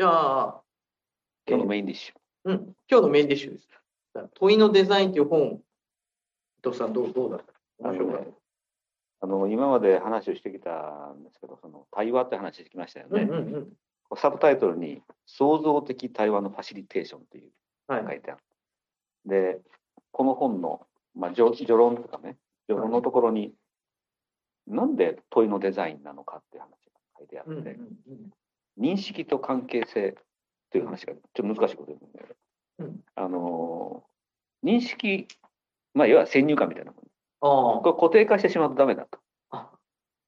じゃあ、今日のメインディッシュ。うん、今日のメインディッシュです。問いのデザインという本、伊藤さん、どうどうだった？あの今まで話をしてきたんですけど、その対話って話してきましたよた。うんね。うんうん。サブタイトルに創造的対話のファシリテーションというはい。書いてある。で、この本の、まあ、序序論とかね、序論のところに、なんで問いのデザインなのかっていう話が書いてあって、うんうんうん認識と関係性という話がちょっと難しいこと言うんだけど、うんあのー認識、まあ、いわゆる先入観みたいなもの。あこれ固定化してしまうとダメだと。あ。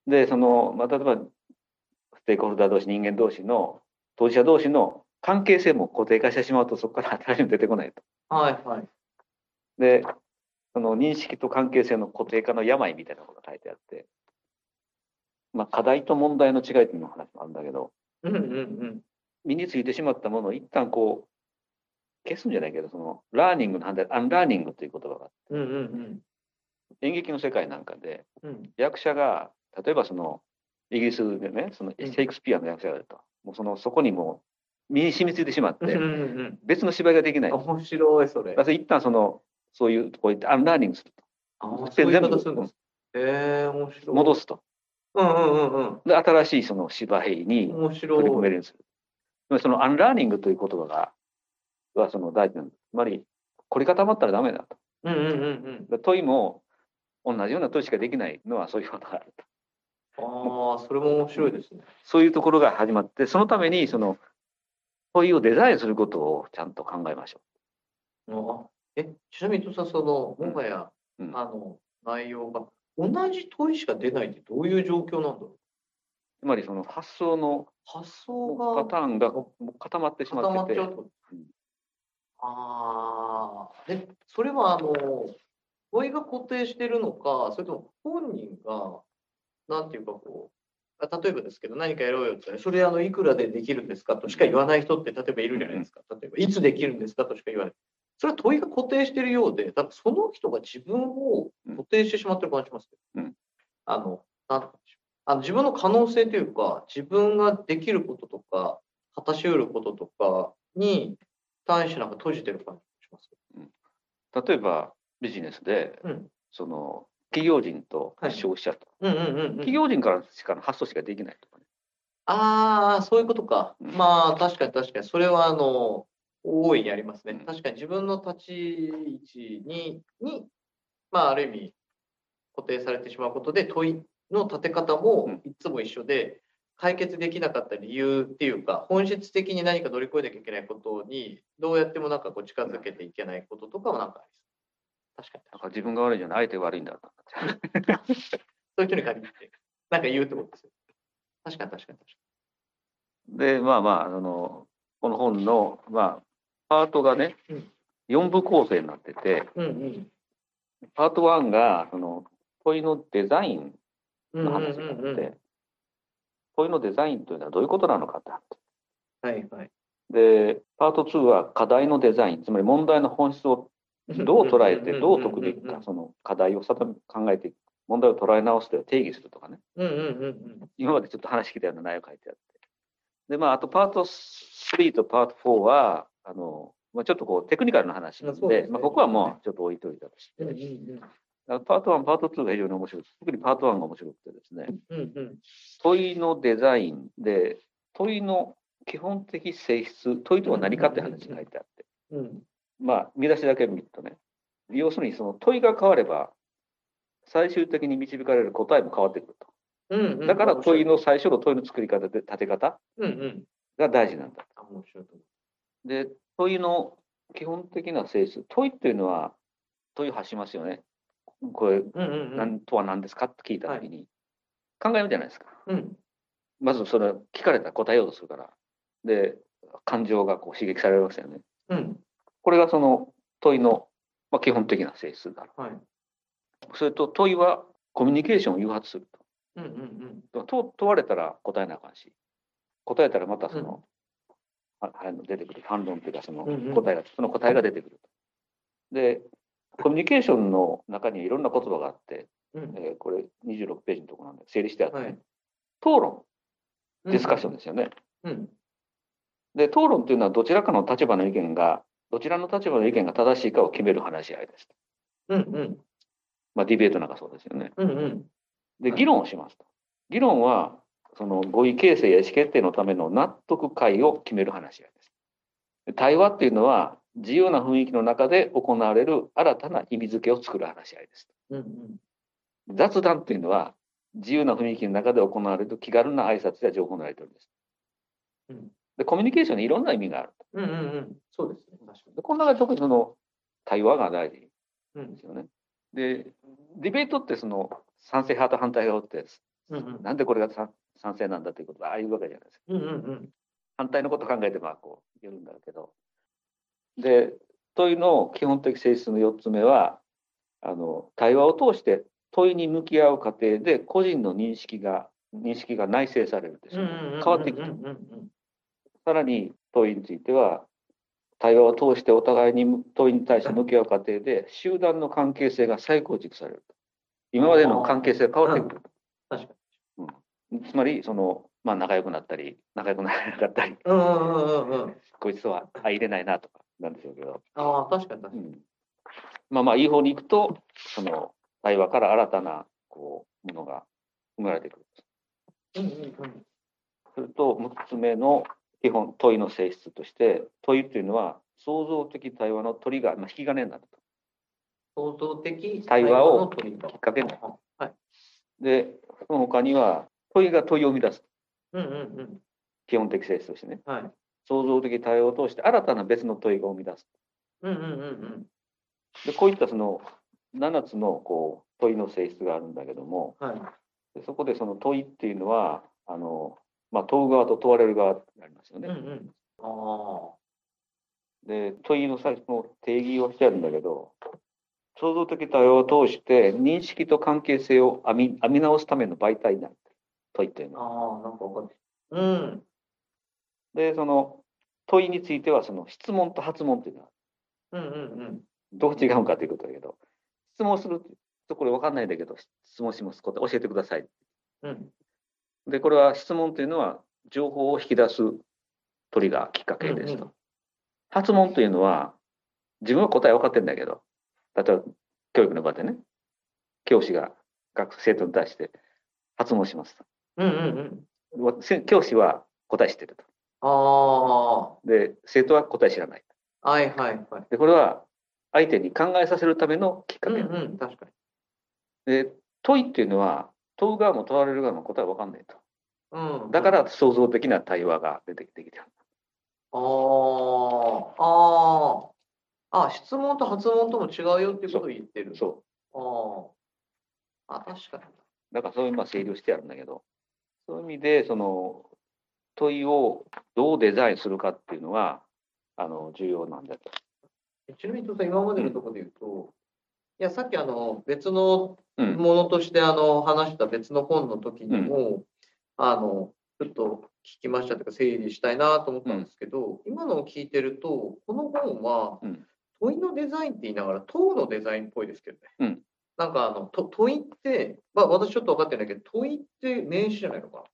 で、その、まあ、例えば、ステークホルダー同士、人間同士の、当事者同士の関係性も固定化してしまうと、そこから新しいの出てこないと。はいはい。で、その認識と関係性の固定化の病みたいなことが書いてあって、まあ、課題と問題の違いっていうの話もあるんだけど、うんうんうん。身についてしまったものを一旦こう、消すんじゃないけど、その、ラーニングの反対、アンラーニングという言葉があって、うんうん演劇の世界なんかで、うん。うん役者が、例えばその、イギリスでね、その、うん、シェイクスピアの役者がいると、もうその、そこにもう、身に染みついてしまって、うんうん別の芝居ができない。うん。面白い、それ。まず一旦その、そういうとこ行って、アンラーニングすると。あ全部そういう言い方するんです。へえ、面白い。戻すと。うんうんうんうん。で、新しいその芝居に面白い。取り込めるようにするそのアンラーニングという言葉が、はその大事なの。つまり、凝り固まったらダメだと。うんうんうんうん。で問いも、同じような問いしかできないのはそういうことがあると。ああ、それも面白いですね。そういうところが始まって、そのために、その、問いをデザインすることをちゃんと考えましょあえ、ちなみにその、もはや、うんうんあの、内容が、同じ問いしか出ないってどういう状況なんだろう？う。つまり、その発想の発想がパターンが固まってし固まっててまっちゃうとうんああ、で、それは、あの、問いが固定してるのか、それとも本人が、なんていうかこう、あ例えばですけど、何かやろうよって言ったら、それあのいくらでできるんですかとしか言わない人って、例えばいるじゃないですか。例えば、いつできるんですかとしか言わない。それは問いが固定してるようで、多分その人が自分を固定してしまってる感じしますけど、うん。あの、なんて言うんでしょう。あの自分の可能性というか、自分ができることとか、果たし得ることとかに対してなんか閉じてる感じがします。例えば、ビジネスで、うん。その、企業人とはい。消費者と、うんうんうんうん。企業人からしかの発想しかできないとかね。ああ、そういうことか。うん。まあ、確かに確かに。それは、あの、大いにありますね。うん確かに自分の立ち位置に、に、まあ、ある意味、固定されてしまうことで、問いの立て方もうんいつも一緒で、解決できなかった理由っていうか、本質的に何か乗り越えなきゃいけないことに、どうやってもなんかこう近づけていけないこととかもなんかありそう。確かになんか自分が悪いんじゃない、相手が悪いんだと。そういう人に限って、なんか言うってことですよ。確かに確かに確かで、まあまあ、あの、この本の、まあ、パートがねうん、4部構成になってて、に。うんパート1が、その、問いのデザインうん。のうんうん話があって、うんうん問いのデザインというのはどういうことなのかって話。はいはい。で、パート2は課題のデザイン、つまり問題の本質をどう捉えて、どう解くべきか、その課題を定め考えていく、問題を捉え直すという定義するとかね、うんうんうんうん。今までちょっと話聞いたような内容書いてあって。で、まあ、あとパート3とパート4は、あの、まあ、ちょっとこうテクニカルな話なんで、ですねまあ、ここはもうちょっと置いといたとして、うんうんパート1、パート2が非常に面白い。特にパート1が面白くてですね、うんうん問いのデザインで、問いの基本的性質、問いとは何かって話が書いてあって、うんまあ、見出しだけ見るとね、要するにその問いが変われば、最終的に導かれる答えも変わってくると。うんうん。だから問いの最初の問いの作り方で立て方うんうん。が大事なんだ。あ面白いとで、問いの基本的な性質、問いっていうのは問いを発しますよね。これ、思う。うんうんうん。何とは何ですかって聞いたときに、考えるじゃないですか。うんまずそれ聞かれたら答えようとするから。で、感情がこう刺激されますよね。うん。これがその問いの、まあ、基本的な性質だ。はい。それと問いはコミュニケーションを誘発するうんうんと。と問われたら答えなあかんし、答えたらまたその出てくる反論というかその答えが、その答えが出てくると。で、コミュニケーションの中にいろんな言葉があって、うん。うん。えーこれ26ページのところなんで整理してあってね、はい討論、ディスカッションですよね。うん。で、討論っていうのはどちらかの立場の意見が、どちらの立場の意見が正しいかを決める話し合いです。うんうん。まあ、ディベートなんかそうですよね。うんうん。で、はい議論をしますと。議論は、その合意形成や意思決定のための納得会を決める話し合いです。で対話っていうのは、自由な雰囲気の中で行われる新たな意味付けを作る話し合いです。うんうん。雑談っていうのは、自由な雰囲気の中で行われる気軽な挨拶や情報のやり取りです。うんで、コミュニケーションにいろんな意味がある。うんうんうん。そうですね。確かに。で、この中で特にその対話が大事うんですよね。で、ディベートってその賛成派と反対派って、うんうん。なんでこれが賛賛成なんだということはああいうわけじゃないですか。うんうんうん。反対のことを考えてまあこう言えるんだけど。で、問いの基本的性質の4つ目は、あの対話を通して問いに向き合う過程で個人の認識が認識が内省されるんですよね。変わっていくと。うんうんうんさらに問いについては、対話を通してお互いに問いに対して向き合う過程で、集団の関係性が再構築されると。今までの関係性が変わってくると。確かつまり、その、まあ、仲良くなったり、仲良くならなかったり、に。うんうんうんうんうん。こいつとは相入れないなとかなんでしょうけど、ああ、確かに確かに。うん、まあまあ、いい方に行くと、その、対話から新たな、こう、ものが生まれてくる。うんうんうん。すると、6つ目の基本、問いの性質として、問いっていうのは、創造的対話のトリガー、まあ、引き金になると。創造的対話をきっかけにはい。で、その他には、問いが問いを生み出す。うんうんうん。基本的性質としてね。はい。創造的対話を通して、新たな別の問いが生み出す。うんうんうんうん。で、こういったその、7つのこう問いの性質があるんだけども、はい。でそこでその問いっていうのは、あの、まあ、問う側と問われる側になりますよね。うんうん。あで、問いの最初の定義をしてあるんだけど、創造的対話を通して認識と関係性を編み編み直すための媒体になる。問いっていうあ。のは。ああ、なんかわかる。うん。で、その問いについては、その質問と発問っていうのはうんうんうん。どう違うかということだけど、質問するとこれ分かんないんだけど、質問します。答え教えてください。うん。で、これは質問というのは情報を引き出すトリガー、きっかけですと。うんう発問というのは自分は答え分かってるんだけど、例えば教育の場でね、教師が学生徒に対して発問しますと。うんうんうん。教師は答え知ってると。あで、生徒は答え知らない。あ。はいはいはい。で、これは相手に考えさせるためのきっかけ。うんうん。確かに。で、問いっていうのは問う側も問われる側も答え分かんないと。うん。だから創造的な対話が出てきてる。ああ。ああ。あ、質問と発問とも違うよっていうことを言ってる。そう。ああ。あ、確かに。だからそういうまあ整理をしてあるんだけど、そういう意味で、その問いをどうデザインするかっていうのは、あの重要なんだと。ちなみに、今までのところで言うと、いや、さっきあの別のうん。ものとしてあの話した別の本の時にも、あのちょっと聞きましたというか整理したいなと思ったんですけど、今のを聞いてるとこの本はうん問いのデザインって言いながら問うのデザインっぽいですけどね。うんなんかあのと問いって、まあ、私ちょっと分かってないけど問いって名詞じゃないのか。な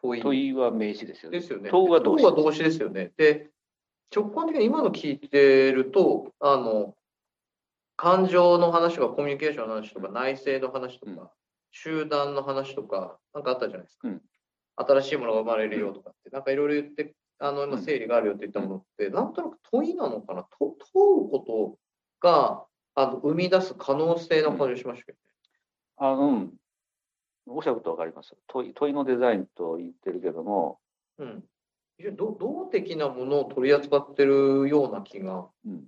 問い。問いは名詞ですよね。ですよね。問うは動詞動詞ですよね。で、直感的に今の聞いてると、あの、感情の話とかコミュニケーションの話とか内政の話とか、うん。集団の話とか、なんかあったじゃないですか。うん。新しいものが生まれるよとかって、なんかいろいろ言って、あの、今うん。整理があるよって言ったものって、なんとなく問いなのかな。と問うことが、あの、生み出す可能性の感じがしましたけどね。あうん。おっしゃることわかります。問い問いのデザインと言ってるけども、うん。非常に動動的なものを取り扱ってるような気がうん、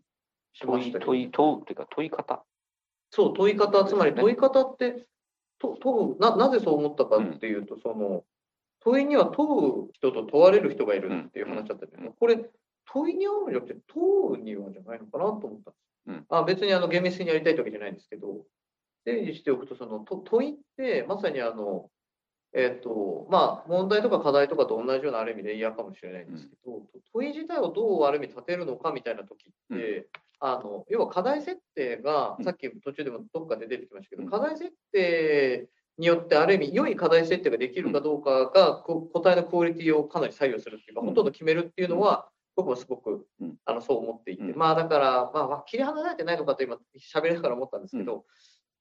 しましたけど。問い問い問うっていうか問い方。そう、問い方、つまり問い方って、と問うな、なぜそう思ったかっていうと、その、問いには問う人と問われる人がいるっていう話だったんだけど、これ、問いに合うんじゃなくて、問うにはじゃないのかなと思ったんです。うん。あ別にあの厳密にやりたいってわけじゃないんですけど、整理しておくと、そのと問いって、まさにあの、えっ、と、まあ、問題とか課題とかと同じようなある意味で嫌かもしれないんですけど、問い自体をどうある意味立てるのかみたいな時って、あの要は課題設定が、うん。さっき途中でもどっかで出てきましたけど、うん。課題設定によってある意味良い課題設定ができるかどうかが、こ答えのクオリティをかなり左右するっていうか、うん。ほとんど決めるっていうのは、僕もすごく、うん。あのそう思っていて、うん。まあだから、まあまあ、切り離されてないのかと今喋りながら思ったんですけど、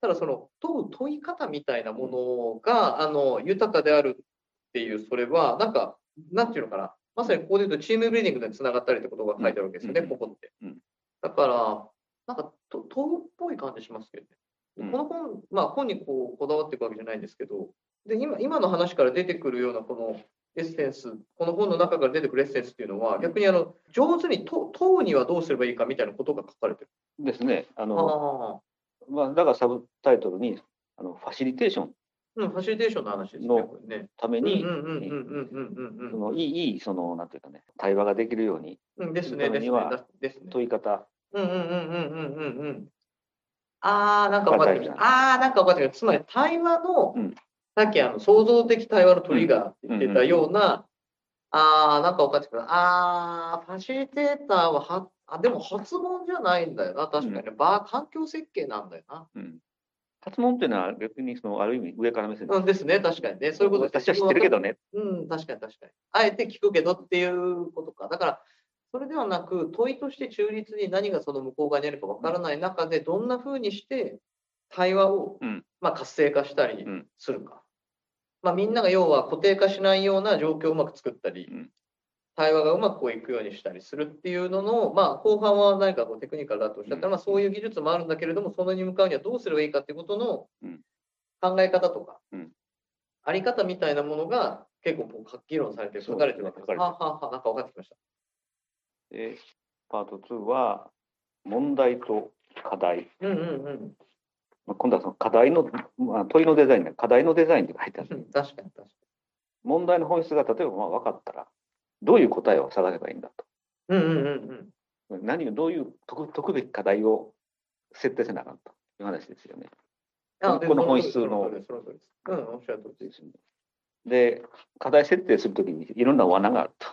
ただその問う問い方みたいなものが、あの豊かであるっていうそれはなんかなんていうのかな。まさにここで言うとチームビルディングでつながったりってことが書いてあるわけですよね、うん。ここって。うん。だからなんかと問うっぽい感じしますけどね。うん。この本、まあ、本にこうこだわっていくわけじゃないんですけど、で今今の話から出てくるようなこのエッセンス、この本の中から出てくるエッセンスっていうのは、逆にあの上手に問問うにはどうすればいいかみたいなことが書かれてる。ですね。あの、あまあ、だからサブタイトルに、あのファシリテーションのうん、ファシリテーションの話ですね、の。ためにうんうん、うんうんうんうんそのいい、いい、その、なんていうかね、対話ができるように、うん。ですね、ですねですね。問い方、うんうんうんうんうんうんうん。あー、なんか分かってきた。あー、なんか分かってきた。つまり対話の、うんさっきあの創造的対話のトリガーって言ってたような、あー、なんか分かってきた。あー、ファシリテーターはは、あ、でも発問じゃないんだよな。確かに。バー、環境設計なんだよな。うん。発問っていうのは逆にその、ある意味上から目線うんですね、確かにね。そういうこと私は知ってるけどね。うん、確かに確かに。あえて聞くけどっていうことか。だから、それではなく、問いとして中立に何がその向こう側にあるかわからない中で、どんなふうにして対話を、うんまあ、活性化したりうんするか。まあ、みんなが要は固定化しないような状況をうまく作ったり、うん対話がうまくこういくようにしたりするっていうのの、まあ、後半は何かこうテクニカルだとおっしゃったら、うんまあ、そういう技術もあるんだけれども、そのに向かうにはどうすればいいかっていうことのうん考え方とか、うんあり方みたいなものが結構こう議論されて書かれてるわけです。そうですねはあ、はあはあ、なんか分かってきました。で、パート2は、問題と課題。うんうんまあ、今度はその課題の、まあ、問いのデザインね、課題のデザインって書いてある。うん。確かに確か問題の本質が例えばまあ分かったら、どういう答えを探せばいいんだと。に。うんうんうんうん。何を、どういう解くべき課題を設定せなあかんという話ですよね。あでこの本質の。うん、おっしゃる通りです。ねで、課題設定するときにいろんな罠があると。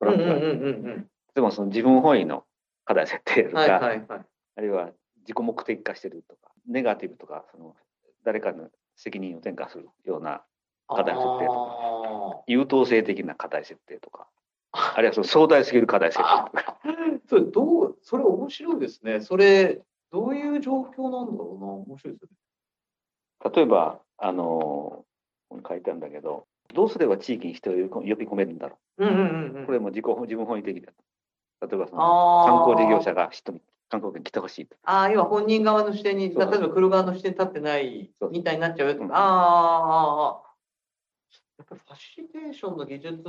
トうんうんうんうん。でもその自分本位の課題設定とか、はいはいはい。あるいは自己目的化してるとか、ネガティブとか、その誰かの責任を転嫁するような課題設定とあ優等生的な課題設定とか、あるいはその壮大すぎる課題設定とか。ー それどう、それ面白いですね。それ、どういう状況なんだろうな。面白いですよね。例えば、あのここに書いてあるんだけど、どうすれば地域に人を呼び込めるんだろうんうんうんうう。ん。これも自己自分本位的だと。例えばその観光事業者が人に観光客に来てほしいと。ああ、要は本人側の視点に、例えば来る側の視点に立ってないみたいになっちゃうよとうんか、ああ、ああ、やっぱりファシリテーションの技術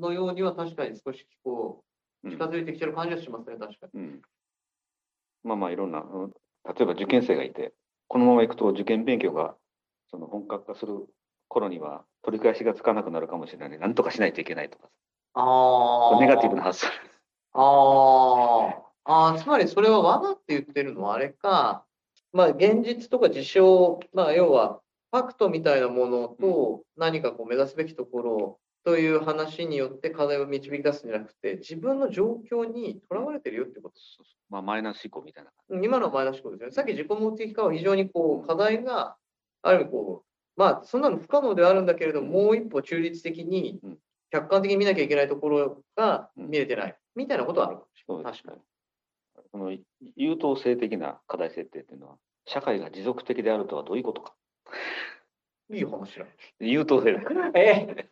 のようには確かに少しこう、うん近づいてきてる感じはしますね、確かに。うんまあまあいろんな、うん例えば受験生がいて、このままいくと受験勉強がその本格化する頃には取り返しがつかなくなるかもしれない。なんとかしないといけないとか、ああ。ネガティブな発想。ああ、ああ、つまりそれは罠って言ってるのはあれか、まあ現実とか事象、まあ要はファクトみたいなものと何かこう目指すべきところという話によって課題を導き出すんじゃなくて、自分の状況にとらわれてるよってことまあマイナス思考みたいな。うん今のは前出しことですよね。さっき自己目的化は非常にこう課題がある意味こう、まあそんなの不可能ではあるんだけれども、もう一歩中立的にうん客観的に見なきゃいけないところがうん見えてないみたいなことはあるかもしれない。そうです確かに。その優等生的な課題設定っていうのは、社会が持続的であるとはどういうことか。いい話だ。優等生だから。え？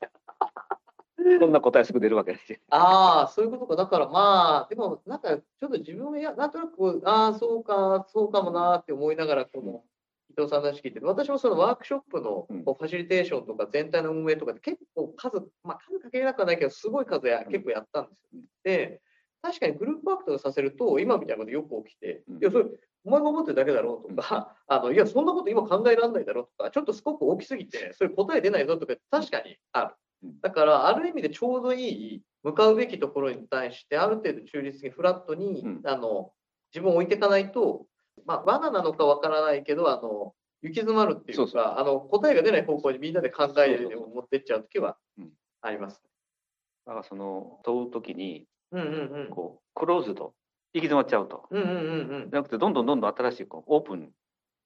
そんな答えすぐ出るわけですよ。ああ、そういうことか。だからまあ、でもなんかちょっと自分はや、なんとなくああ、そうか、そうかもなーって思いながら、この伊藤さんの話聞いてて、私もそのワークショップのうんこうファシリテーションとか全体の運営とかって結構数、まあ数かけれなくはないけど、すごい数やうん結構やったんですよ。で、確かにグループワークとかさせると、今みたいなことよく起きて、うん。いや、それ、お前が思ってるだけだろうとか、あのいや、そんなこと今考えられないだろうとか、ちょっとスコープ大きすぎて、それ答え出ないぞとか、確かにある。うん。だから、ある意味でちょうどいい、向かうべきところに対して、ある程度中立にフラットに、うん。あの自分を置いていかないと、まあ、罠なのかわからないけど、あの行き詰まるっていうかあの、答えが出ない方向にみんなで考えそうそうそうを持ってっちゃうときはうん。あります。だからその問うときに、うんうんうん。こう、クローズド、行き詰まっちゃうと。うんうんうんうんじゃなくて、どんどんどんどん新しいこうオープンに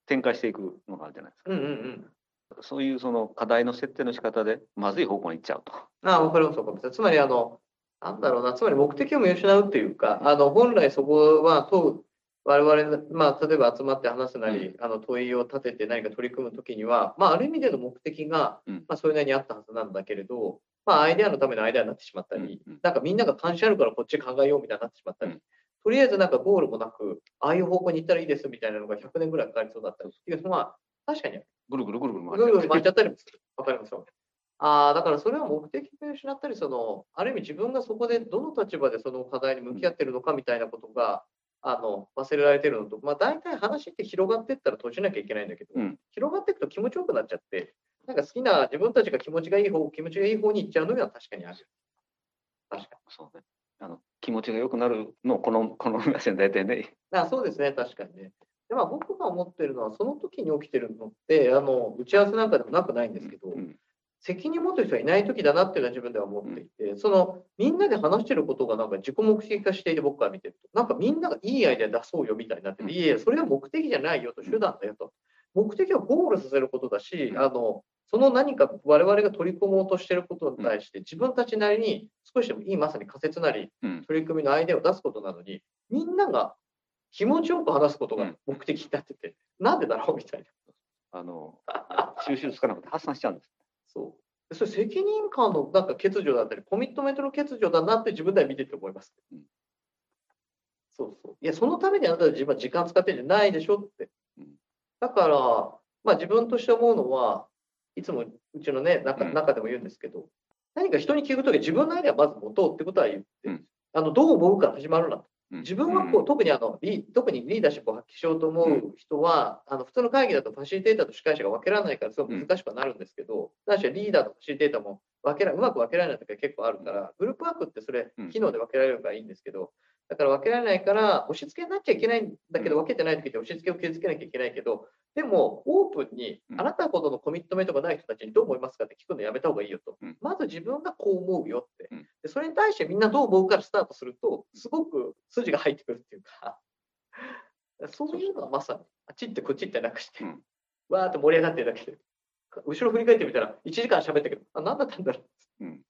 展開していくのがあるじゃないですか。うんうんうん。そういうその課題の設定の仕方で、まずい方向に行っちゃうと。ああ、わかります、わかります。つまり、あの、なんだろうな、つまり目的を見失うっていうか、あの本来そこは問う、我々、まあ、例えば集まって話すなり、あの問いを立てて何か取り組むときには、まあ、ある意味での目的が、うんまあ、それなりにあったはずなんだけれど、まあ、アイデアのためのアイデアになってしまったり、うんうんなんかみんなが関心あるからこっち考えようみたいになってしまったり、うんとりあえずなんかゴールもなく、ああいう方向に行ったらいいですみたいなのが100年ぐらいかかりそうだったりっていうのは、確かにぐるぐるぐるぐる回ぐるぐるっ回っちゃったりもする。わかりますよ。ああ、だからそれは目的を失ったり、その、ある意味自分がそこでどの立場でその課題に向き合ってるのかみたいなことが、あの、忘れられてるのと、まあ大体話って広がっていったら閉じなきゃいけないんだけど、うん広がっていくと気持ちよくなっちゃって、なんか好きな自分たちが気持ちがいい方、気持ちがいい方に行っちゃうのは確かにある。確かに。そうね。あの気持ちが良くなるのをこの この皆さん大体ね。あそうですね、確かにね。でまあ、僕が思ってるのは、その時に起きてるのって、あの打ち合わせなんかでもなくないんですけど、うん責任持ってる人がいない時だなっていうのは自分では思っていて、そのみんなで話してることがなんか自己目的化していて僕から見てると、なんかみんながいいアイデア出そうよみたいになってて、うんいやいや、それは目的じゃないよと、手段だよと。目的はゴールさせることだし、うんあのその何か我々が取り組もうとしていることに対して、自分たちなりに少しでもいいまさに仮説なり、うん取り組みのアイデアを出すことなのに、みんなが気持ちよく話すことが目的になってて、なんでだろうみたいな。あの収集つかなくて発散しちゃうんです。そう。でそれ責任感のなんか欠如だったり、コミットメントの欠如だなって自分では見てて思います。うんそうそう。いや、そのためにあなたは自分は時間使ってるんじゃないでしょってうん。だから、まあ自分として思うのは、いつもうちのね、中うん。中でも言うんですけど、何か人に聞くとき自分のアイデアをまず持とうってことは言って、うん。あのどう思うから始まるなと。うん。自分はこう、うん。特にあのリ特にリーダーシップを発揮しようと思う人は、あの普通の会議だとファシリテーターと司会者が分けられないからすごく難しくはなるんですけど、ないしはリーダーとファシリテーターも分けらうまく分けられない時が結構あるから、グループワークってそれうん、機能で分けられるからいいんですけど、だから分けられないから、押し付けになっちゃいけないんだけど、分けてない時って押し付けを傷つけなきゃいけないけど、でも、オープンにう、ん。あなたほどのコミットメントがない人たちにどう思いますかって聞くのやめた方がいいよと。うん。まず自分がこう思うよって。うん。でそれに対してみんなどう思うからスタートすると、すごく筋が入ってくるっていうか、そういうのはまさに、あっちってこっちってなくしてうん、わーって盛り上がってるだけで、後ろ振り返ってみたら、1時間喋ったけど、あ、何だったんだろうん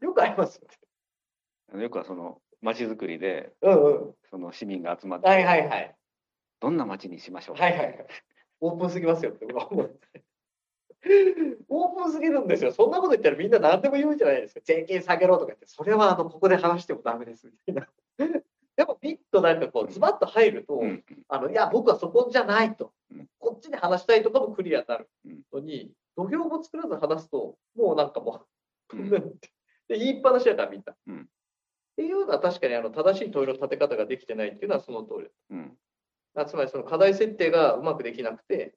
う。よくありますよね。よくはその街づくりでうんうん。その市民が集まって、はいはいはい。どんな街にしましょうか、はいはいはい。オープンすぎますよって僕は思う。オープンすぎるんですよ。そんなこと言ったらみんな何でも言うんじゃないですか。税金下げろとか言って、それはあのここで話してもダメですみたいな。でもピッとなんかこうズバッと入ると、うんあのいや僕はそこじゃないと、うんこっちで話したいとかもクリアになるうんのに、土俵も作らず話すと、もうなんかもう、うん。で言いっぱなしだからみんな。うん。っていうのは確かにあの正しい問いの立て方ができてないっていうのはその通り。うん。あつまりその課題設定がうまくできなくて、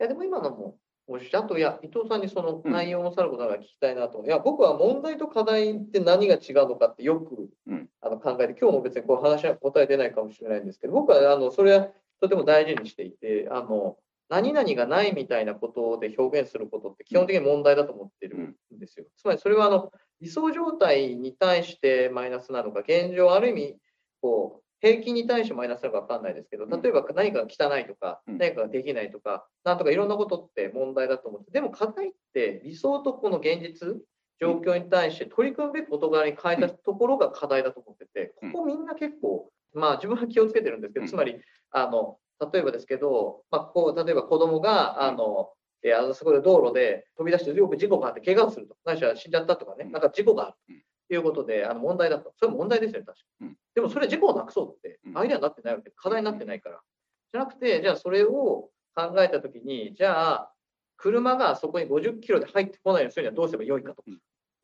いやでも今のも、もしあといや、伊藤さんにそのうん。内容もさることながら聞きたいなと、いや、僕は問題と課題って何が違うのかってよく、うん。あの考えて、今日も別にこう話は答え出ないかもしれないんですけど、僕はあのそれはとても大事にしていて、あの何々がないみたいなことで表現することって基本的に問題だと思ってるんですよ。つまりそれはあの理想状態に対してマイナスなのか、現状ある意味、こう、平均に対してマイナスなのか分かんないですけど、うん。例えば何かが汚いとか、うん。何かができないとか、なんとかいろんなことって問題だと思って、でも課題って理想とこの現実、状況に対して取り組むべき事柄に変えたところが課題だと思ってて、うん。ここみんな結構、まあ自分は気をつけてるんですけど、うん。つまり、あの、例えばですけど、まあ、こう、例えば子供が、あの、えーあのそこで道路で飛び出してよく事故があって怪我をすると、ないしは死んじゃったとかね、うん。なんか事故があるうん。ということで、あの問題だと。それは問題ですよね、確か。に。うん。でもそれ事故をなくそうってう、ん。アイデアになってないわけ。で、課題になってないから。じゃなくて、じゃあそれを考えたときに、じゃあ、車がそこに50キロで入ってこないようにするにはどうすればよいかと。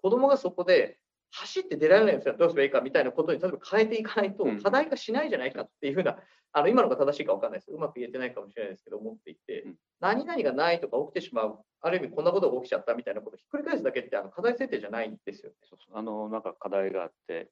子供がそこで走って出られないようにするにはどうすればいいかみたいなことに例えば変えていかないとうん課題化しないんじゃないかっていうふうな、あの今のが正しいか分かんないです。うまく言えてないかもしれないですけど、思っていてうん、何々がないとか起きてしまう、ある意味こんなことが起きちゃったみたいなことをひっくり返すだけってあの課題設定じゃないんですよね。そうそうあのなんか課題があって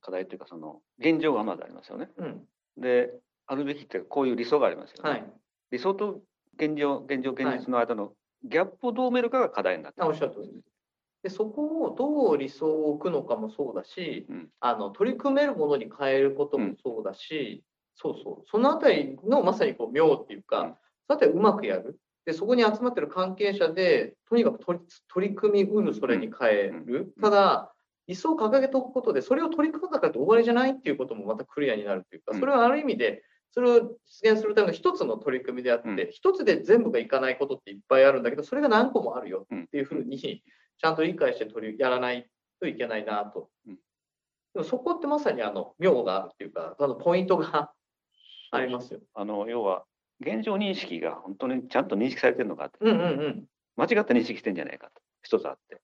課題というかその現状がまずありますよね。うん。であるべきってこういう理想がありますよね。はい。理想と現状現状現実の間のギャップをどう埋めるかが課題になってあおっるしゃる通りです。でそこをどう理想を置くのかもそうだし、うん。あの取り組めるものに変えることもそうだし、そうそう、そのあたりのまさにこう妙っていうか、うん。さてうまくやる。で、そこに集まってる関係者で、とにかく取り取り組みうるそれに変える。うん。ただ、理想を掲げておくことで、それを取り組んだからって終わりじゃないっていうこともまたクリアになるというか、それはある意味で、それを実現するための一つの取り組みであって、うん。一つで全部がいかないことっていっぱいあるんだけど、それが何個もあるよっていうふうに、ちゃんと理解して取りやらないといけないなと。うん。でもそこってまさにあの妙があるっていうか、あのポイントがありますよ。あの要は現状認識が本当にちゃんと認識されてるのかって、うんうんうん。間違った認識してんじゃないかと。一つあって。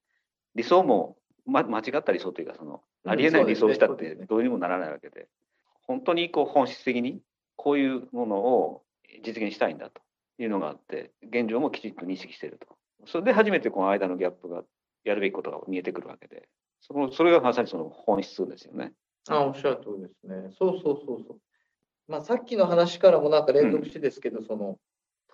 理想も、ま、間違った理想というかそのうんありえない理想をしたってどうにもならないわけで。本当にこう本質的にこういうものを実現したいんだというのがあって現状もきちっと認識していると。それで初めてこの間のギャップがやるべきことが見えてくるわけでそのそれがまさにその本質ですよね。あおっしゃる通りですね。そうそうそうそう。まあ、さっきの話からもなんか連続してですけど、その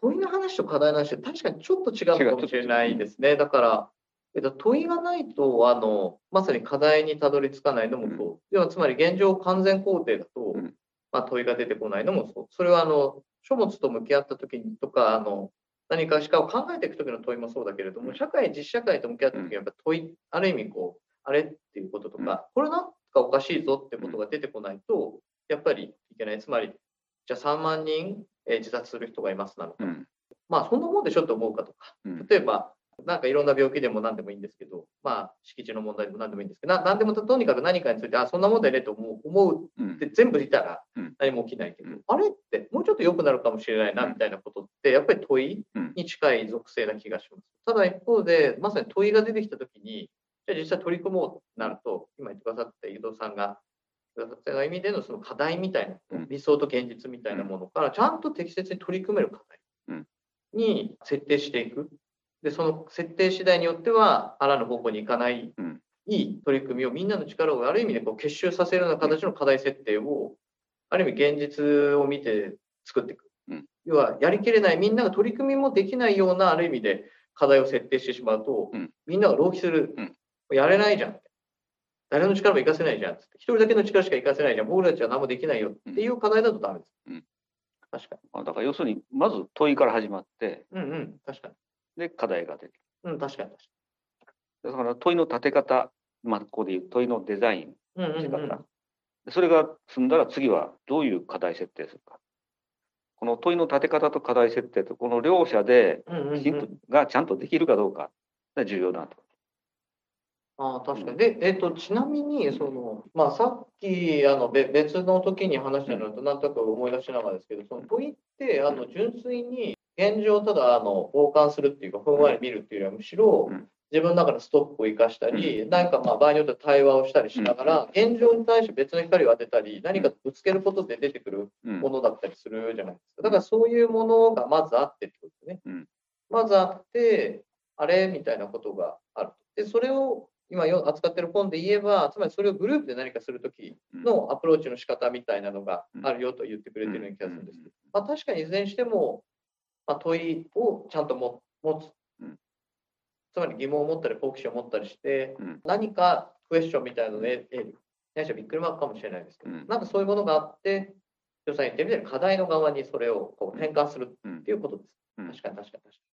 問いの話と課題の話って確かにちょっと違うのかもしれないですね。だから、えっと、問いがないとあの、まさに課題にたどり着かないのもそう。要はつまり現状完全肯定だと、うんまあ、問いが出てこないのもそう。それはあの書物と向き合った時にとか、あの何かしかを考えていく時の問いもそうだけれども、うん。社会、実社会と向き合った時にやっぱ問い、ある意味こう、あれっていうこととか、これなんかおかしいぞってことが出てこないと、やっぱりいけない。つまり、じゃあ3万人、えー自殺する人がいますなのか。うん。まあ、そんなもんでしょって思うかとか。うん。例えば、なんかいろんな病気でも何でもいいんですけど、まあ、敷地の問題でも何でもいいんですけど、な何でもとにかく何かについて、あ、そんなもんだよねと思う思ううん。って全部いたらうん。何も起きないけど、うん。あれってもうちょっと良くなるかもしれないなうん。みたいなことって、やっぱり問いうんに近い属性な気がします。ただ一方で、まさに問いが出てきたときに、じゃあ実際取り組もうとなると、今言ってくださった井戸さんが、くださった意味でのその課題みたいな、うん理想と現実みたいなものから、ちゃんと適切に取り組める課うん題に設定していく。で、その設定次第によっては、あらぬ方向に行かない、うんいい取り組みをみんなの力をある意味でこう結集させるような形の課題設定を、ある意味現実を見て作っていく。うん要は、やりきれない、みんなが取り組みもできないような、ある意味で課題を設定してしまうと、うんみんなが浪費する、うんやれないじゃん。誰の力も活かせないじゃん。つって一人だけの力しか活かせないじゃん。僕たちは何もできないよっていう課題だとダメです。うん確かまあだから要するにまず問いから始まってに。うんうん。確かに。で課題が出てうん、確かに確かだから問いの立て方、まあ、ここでいう問いのデザインに。うんうん仕方、うん。それが済んだら次はどういう課題設定するか。この問いの立て方と課題設定とこの両者でうんうんきちんがちゃんとできるかどうかが重要だと。ああ、確かに。で、えっ、と、ちなみに、その、まあ、さっき、あの、べ別の時に話したのと、なんとなく思い出しながらですけど、その問いって、あの、純粋に、現状をただ、あの、傍観するっていうか、ふんわり見るっていうよりは、むしろうん、自分の中のストックを生かしたり、なんか、まあ、場合によっては対話をしたりしながら、現状に対して別の光を当てたり、何かぶつけることで出てくるうん。ものだったりするじゃないですか。だからそういうものがまずあってってことですね。うん。まずあって、あれ？みたいなことがある。で、それを今よ扱ってる本で言えば、つまりそれをグループで何かするときのアプローチの仕方みたいなのがあるよと言ってくれてるような気がするんですけど、まあ、確かにいずれにしても、まあ、問いをちゃんとも持つ。うん。つまり疑問を持ったり好奇心を持ったりして、うん何かクエスチョンみたいなので得る。ないしはビックリマークかもしれないですけど、うんなんかそういうものがあって、予算言ってみたいに課題の側にそれをこう転換するっていうことです。うん確かに確かに確かに。